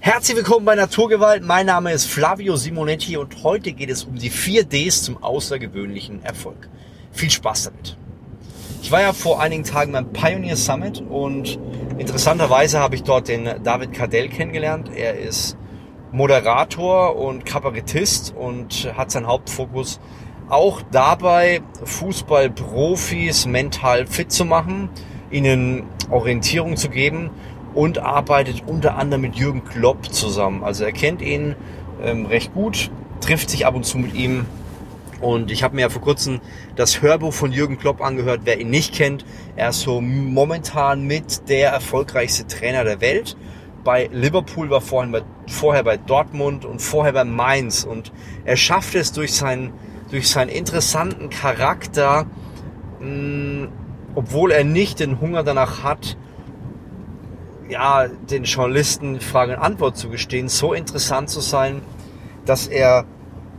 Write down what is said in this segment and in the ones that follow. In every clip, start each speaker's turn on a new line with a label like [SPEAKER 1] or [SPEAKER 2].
[SPEAKER 1] Herzlich willkommen bei Naturgewalt. Mein Name ist Flavio Simonetti und heute geht es um die 4 Ds zum außergewöhnlichen Erfolg. Viel Spaß damit. Ich war ja vor einigen Tagen beim Pioneer Summit und interessanterweise habe ich dort den David Cardell kennengelernt. Er ist Moderator und Kabarettist und hat seinen Hauptfokus auch dabei, Fußballprofis mental fit zu machen, ihnen Orientierung zu geben und arbeitet unter anderem mit Jürgen Klopp zusammen. Also er kennt ihn ähm, recht gut, trifft sich ab und zu mit ihm. Und ich habe mir ja vor kurzem das Hörbuch von Jürgen Klopp angehört. Wer ihn nicht kennt, er ist so momentan mit der erfolgreichste Trainer der Welt. Bei Liverpool war vorhin bei, vorher bei Dortmund und vorher bei Mainz. Und er schafft es durch seinen, durch seinen interessanten Charakter, mh, obwohl er nicht den Hunger danach hat, ja, den Journalisten Frage und Antwort zu gestehen, so interessant zu sein, dass er,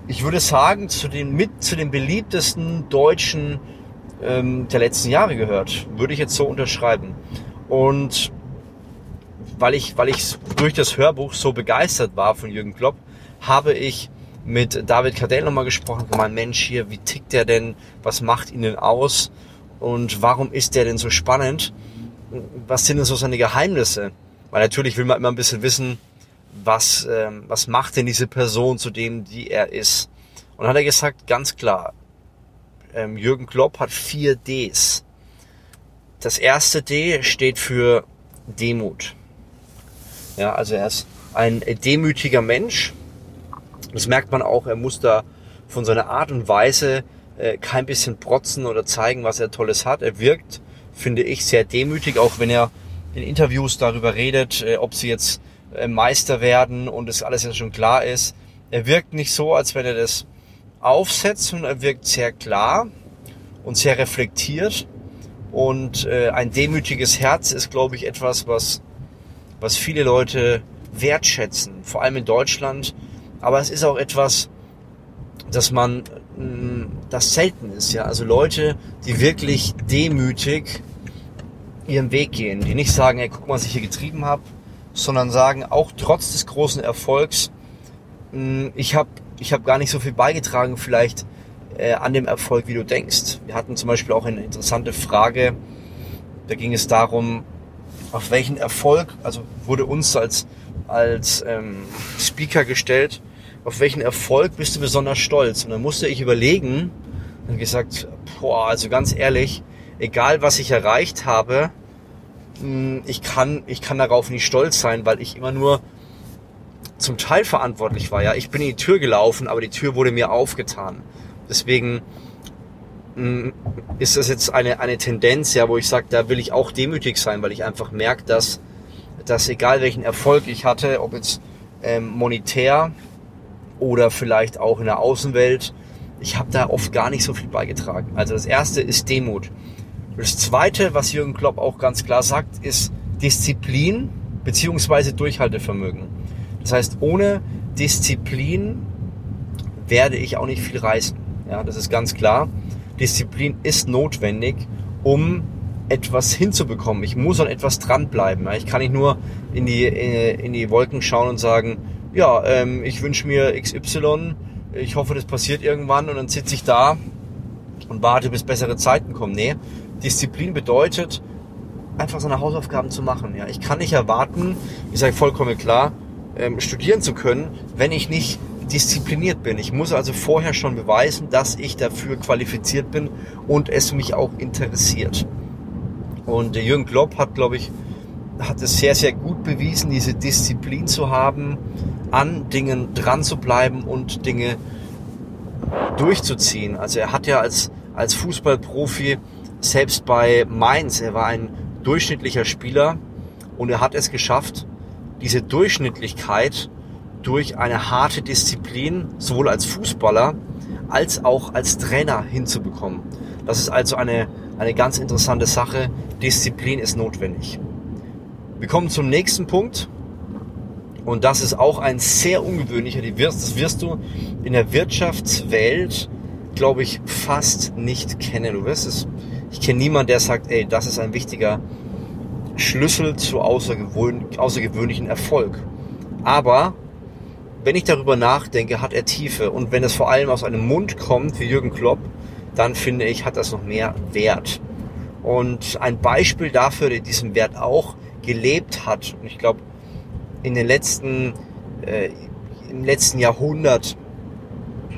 [SPEAKER 1] ich würde sagen, zu den, mit zu den beliebtesten Deutschen ähm, der letzten Jahre gehört. Würde ich jetzt so unterschreiben. Und weil ich, weil ich durch das Hörbuch so begeistert war von Jürgen Klopp, habe ich mit David Cardell nochmal gesprochen, mein Mensch hier, wie tickt der denn, was macht ihn denn aus und warum ist der denn so spannend? Was sind denn so seine Geheimnisse? Weil natürlich will man immer ein bisschen wissen, was, ähm, was macht denn diese Person zu dem, die er ist. Und hat er gesagt, ganz klar, ähm, Jürgen Klopp hat vier Ds. Das erste D steht für Demut. Ja, also er ist ein demütiger Mensch. Das merkt man auch, er muss da von seiner Art und Weise äh, kein bisschen protzen oder zeigen, was er Tolles hat. Er wirkt finde ich, sehr demütig, auch wenn er in Interviews darüber redet, äh, ob sie jetzt äh, Meister werden und es alles ja schon klar ist. Er wirkt nicht so, als wenn er das aufsetzt, sondern er wirkt sehr klar und sehr reflektiert. Und äh, ein demütiges Herz ist, glaube ich, etwas, was, was viele Leute wertschätzen, vor allem in Deutschland. Aber es ist auch etwas, dass man, das selten ist, ja. Also Leute, die wirklich demütig ihren Weg gehen, die nicht sagen, ey, guck mal, was ich hier getrieben habe, sondern sagen, auch trotz des großen Erfolgs, hm, ich habe ich hab gar nicht so viel beigetragen vielleicht äh, an dem Erfolg, wie du denkst. Wir hatten zum Beispiel auch eine interessante Frage, da ging es darum, auf welchen Erfolg, also wurde uns als, als ähm, Speaker gestellt, auf welchen Erfolg bist du besonders stolz? Und dann musste ich überlegen und gesagt, boah, also ganz ehrlich, egal was ich erreicht habe, ich kann, ich kann darauf nicht stolz sein, weil ich immer nur zum Teil verantwortlich war. Ja, ich bin in die Tür gelaufen, aber die Tür wurde mir aufgetan. Deswegen hm, ist das jetzt eine, eine Tendenz, ja, wo ich sage, da will ich auch demütig sein, weil ich einfach merke, dass, dass egal welchen Erfolg ich hatte, ob jetzt ähm, monetär oder vielleicht auch in der Außenwelt, ich habe da oft gar nicht so viel beigetragen. Also das erste ist Demut. Das zweite, was Jürgen Klopp auch ganz klar sagt, ist Disziplin beziehungsweise Durchhaltevermögen. Das heißt, ohne Disziplin werde ich auch nicht viel reißen. Ja, das ist ganz klar. Disziplin ist notwendig, um etwas hinzubekommen. Ich muss an etwas dranbleiben. Ich kann nicht nur in die, in die Wolken schauen und sagen, ja, ähm, ich wünsche mir XY, ich hoffe, das passiert irgendwann und dann sitze ich da und warte, bis bessere Zeiten kommen. Nee, Disziplin bedeutet, einfach seine Hausaufgaben zu machen. Ja, ich kann nicht erwarten, ich sage vollkommen klar, ähm, studieren zu können, wenn ich nicht diszipliniert bin. Ich muss also vorher schon beweisen, dass ich dafür qualifiziert bin und es mich auch interessiert. Und der Jürgen Klopp hat, glaube ich, hat es sehr, sehr gut bewiesen, diese Disziplin zu haben, an Dingen dran zu bleiben und Dinge durchzuziehen. Also er hat ja als, als Fußballprofi selbst bei Mainz, er war ein durchschnittlicher Spieler und er hat es geschafft, diese Durchschnittlichkeit durch eine harte Disziplin sowohl als Fußballer als auch als Trainer hinzubekommen. Das ist also eine, eine ganz interessante Sache. Disziplin ist notwendig. Wir kommen zum nächsten Punkt. Und das ist auch ein sehr ungewöhnlicher. Das wirst du in der Wirtschaftswelt, glaube ich, fast nicht kennen. Du wirst es ich kenne niemanden, der sagt, ey, das ist ein wichtiger Schlüssel zu außergewöhnlichen Erfolg. Aber wenn ich darüber nachdenke, hat er Tiefe. Und wenn es vor allem aus einem Mund kommt, wie Jürgen Klopp, dann finde ich, hat das noch mehr Wert. Und ein Beispiel dafür, der diesen Wert auch gelebt hat, und ich glaube, in den letzten, äh, im letzten Jahrhundert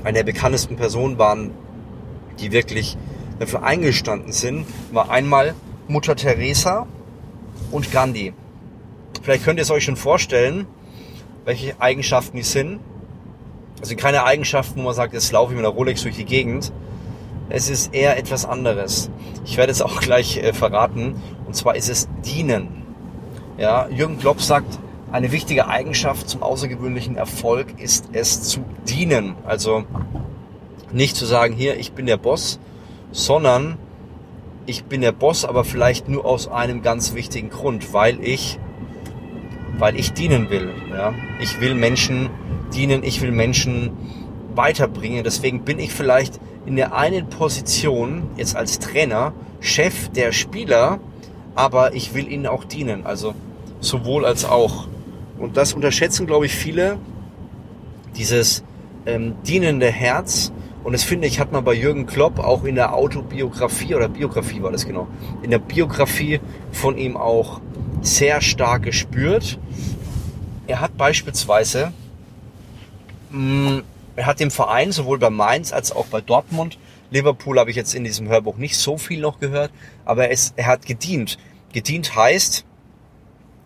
[SPEAKER 1] eine der bekanntesten Personen waren, die wirklich dafür eingestanden sind, war einmal Mutter Teresa und Gandhi. Vielleicht könnt ihr es euch schon vorstellen, welche Eigenschaften die sind. Sind keine Eigenschaften, wo man sagt, jetzt laufe ich mit einer Rolex durch die Gegend. Es ist eher etwas anderes. Ich werde es auch gleich äh, verraten. Und zwar ist es dienen. Ja, Jürgen Klopp sagt, eine wichtige Eigenschaft zum außergewöhnlichen Erfolg ist es zu dienen. Also nicht zu sagen, hier, ich bin der Boss, sondern ich bin der Boss, aber vielleicht nur aus einem ganz wichtigen Grund, weil ich, weil ich dienen will. Ja? Ich will Menschen dienen, ich will Menschen weiterbringen. Deswegen bin ich vielleicht in der einen Position jetzt als Trainer Chef der Spieler, aber ich will ihnen auch dienen. Also sowohl als auch. Und das unterschätzen, glaube ich, viele, dieses ähm, dienende Herz. Und das finde ich, hat man bei Jürgen Klopp auch in der Autobiografie oder Biografie war das genau, in der Biografie von ihm auch sehr stark gespürt. Er hat beispielsweise, mh, mm, er hat dem Verein sowohl bei Mainz als auch bei Dortmund, Liverpool habe ich jetzt in diesem Hörbuch nicht so viel noch gehört, aber er, ist, er hat gedient. Gedient heißt,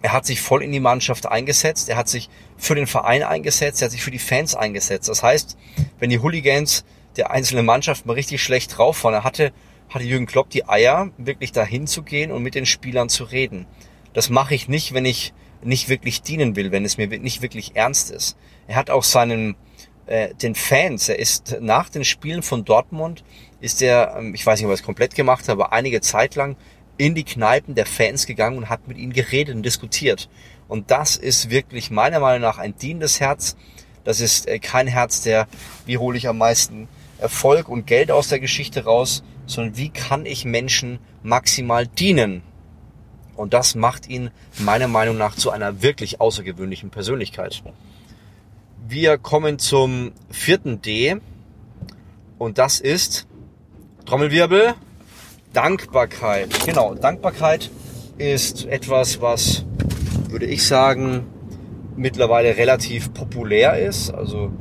[SPEAKER 1] er hat sich voll in die Mannschaft eingesetzt, er hat sich für den Verein eingesetzt, er hat sich für die Fans eingesetzt. Das heißt, wenn die Hooligans der einzelnen Mannschaft mal richtig schlecht drauf waren, er hatte, hatte Jürgen Klopp die Eier, wirklich dahin zu gehen und mit den Spielern zu reden. Das mache ich nicht, wenn ich nicht wirklich dienen will, wenn es mir nicht wirklich ernst ist. Er hat auch seinen, äh, den Fans, er ist nach den Spielen von Dortmund, ist er, ähm, ich weiß nicht, ob er es komplett gemacht hat, aber einige Zeit lang in die Kneipen der Fans gegangen und hat mit ihnen geredet und diskutiert. Und das ist wirklich meiner Meinung nach ein dienendes Herz. Das ist äh, kein Herz, der, wie hole ich am meisten Erfolg und Geld aus der Geschichte raus, sondern wie kann ich Menschen maximal dienen? Und das macht ihn meiner Meinung nach zu einer wirklich außergewöhnlichen Persönlichkeit. Wir kommen zum vierten D und das ist Trommelwirbel Dankbarkeit. Genau, Dankbarkeit ist etwas, was, würde ich sagen, mittlerweile relativ populär ist. Also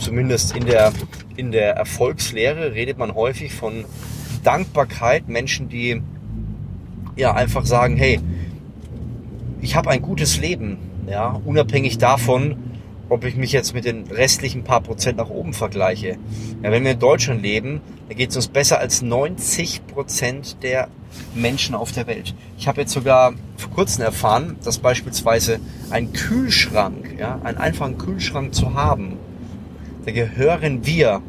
[SPEAKER 1] zumindest in der, in der Erfolgslehre redet man häufig von Dankbarkeit. Menschen, die ja einfach sagen, hey, ich habe ein gutes Leben, ja, unabhängig davon, ob ich mich jetzt mit den restlichen paar Prozent nach oben vergleiche. Ja, wenn wir in Deutschland leben, dann geht es uns besser als 90 Prozent der Menschen auf der Welt. Ich habe jetzt sogar vor kurzem erfahren, dass beispielsweise ein Kühlschrank, ja, einen einfachen Kühlschrank zu haben, da gehören wir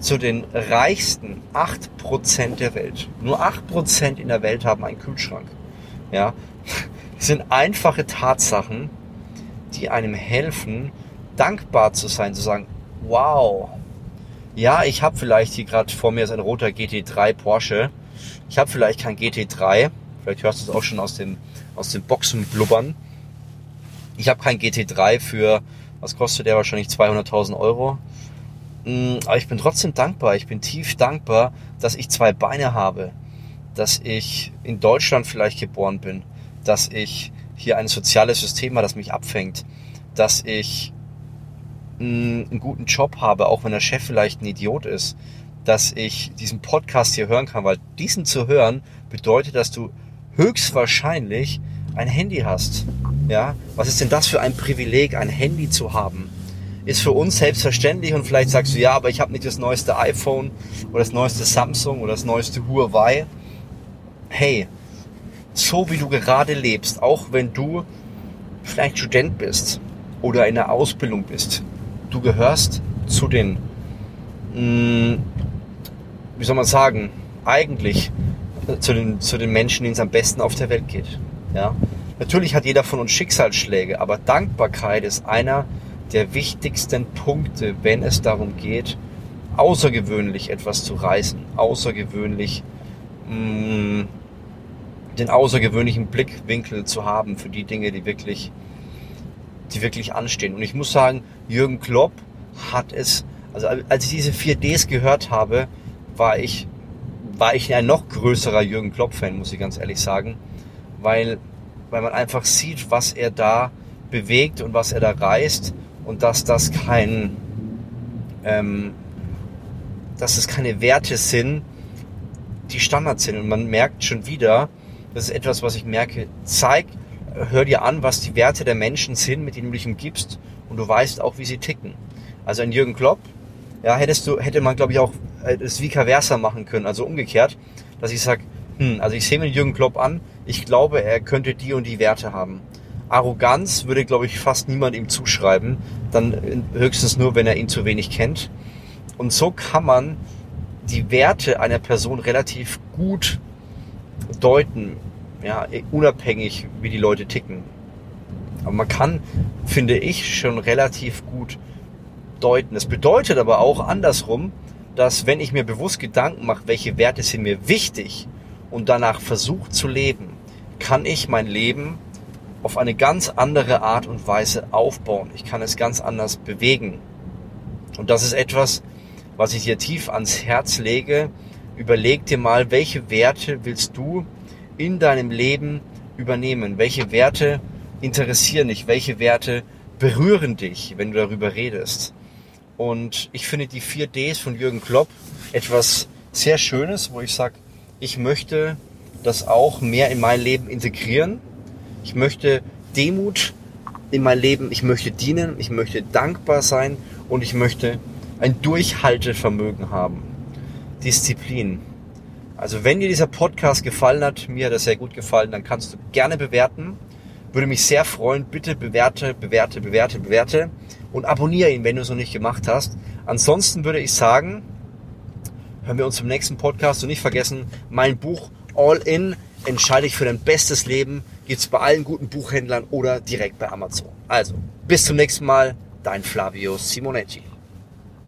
[SPEAKER 1] zu den reichsten 8% der Welt. Nur 8% in der Welt haben einen Kühlschrank. Ja, das sind einfache Tatsachen, die einem helfen, dankbar zu sein, zu sagen, wow, ja, ich habe vielleicht hier gerade vor mir ist ein roter GT3 Porsche. Ich habe vielleicht kein GT3. Vielleicht hörst du es auch schon aus dem, aus dem Boxen blubbern. Ich habe kein GT3 für, was kostet der wahrscheinlich 200.000 Euro. Mm, aber ich bin trotzdem dankbar. Ich bin tief dankbar, dass ich zwei Beine habe. Dass ich in Deutschland vielleicht geboren bin. Dass ich hier ein soziales System habe, das mich abfängt. Dass ich einen guten Job habe, auch wenn der Chef vielleicht ein Idiot ist, dass ich diesen Podcast hier hören kann, weil diesen zu hören bedeutet, dass du höchstwahrscheinlich ein Handy hast. Ja, was ist denn das für ein Privileg, ein Handy zu haben? Ist für uns selbstverständlich und vielleicht sagst du, ja, aber ich habe nicht das neueste iPhone oder das neueste Samsung oder das neueste Huawei. Hey, so wie du gerade lebst, auch wenn du vielleicht Student bist oder in der Ausbildung bist, du gehörst zu den, mh, mm, wie soll man sagen, eigentlich zu den, zu den Menschen, denen es am besten auf der Welt geht. Ja? Natürlich hat jeder von uns Schicksalsschläge, aber Dankbarkeit ist einer der wichtigsten Punkte, wenn es darum geht, außergewöhnlich etwas zu reißen, außergewöhnlich mh, mm, den außergewöhnlichen Blickwinkel zu haben für die Dinge, die wirklich die wirklich anstehen. Und ich muss sagen, Jürgen Klopp hat es, also als ich diese 4Ds gehört habe, war ich, war ich ein noch größerer Jürgen Klopp-Fan, muss ich ganz ehrlich sagen, weil, weil man einfach sieht, was er da bewegt und was er da reißt und dass das kein, ähm, dass es keine Werte sind, die Standard sind. Und man merkt schon wieder, das ist etwas, was ich merke, zeig, hör dir an, was die Werte der Menschen sind, mit denen du dich umgibst und du weißt auch, wie sie ticken. Also ein Jürgen Klopp, ja, hättest du, hätte man, glaube ich, auch äh, das vice versa machen können, also umgekehrt, dass ich sage, hm, also ich sehe mir Jürgen Klopp an, ich glaube, er könnte die und die Werte haben. Arroganz würde, glaube ich, fast niemand ihm zuschreiben, dann höchstens nur, wenn er ihn zu wenig kennt. Und so kann man die Werte einer Person relativ gut deuten, ja, unabhängig wie die Leute ticken. Aber man kann, finde ich, schon relativ gut deuten. Das bedeutet aber auch andersrum, dass wenn ich mir bewusst Gedanken mache, welche Werte sind mir wichtig und danach versuche zu leben, kann ich mein Leben auf eine ganz andere Art und Weise aufbauen. Ich kann es ganz anders bewegen. Und das ist etwas, was ich dir tief ans Herz lege. Überleg dir mal, welche Werte willst du in deinem Leben übernehmen? Welche Werte interessieren dich? Welche Werte berühren dich, wenn du darüber redest? Und ich finde die 4 Ds von Jürgen Klopp etwas sehr Schönes, wo ich sage, ich möchte das auch mehr in mein Leben integrieren. Ich möchte Demut in mein Leben, ich möchte dienen, ich möchte dankbar sein und ich möchte ein Durchhaltevermögen haben. Disziplin. Also wenn dir dieser Podcast gefallen hat, mir hat er sehr gut gefallen, dann kannst du gerne bewerten. Würde mich sehr freuen. Bitte bewerte, bewerte, bewerte, bewerte und abonniere ihn, wenn du es noch nicht gemacht hast. Ansonsten würde ich sagen, hören wir uns zum nächsten Podcast und nicht vergessen, mein Buch All In, entscheide ich für dein bestes Leben, gibt es bei allen guten Buchhändlern oder direkt bei Amazon. Also, bis zum nächsten Mal, dein Flavio Simonetti.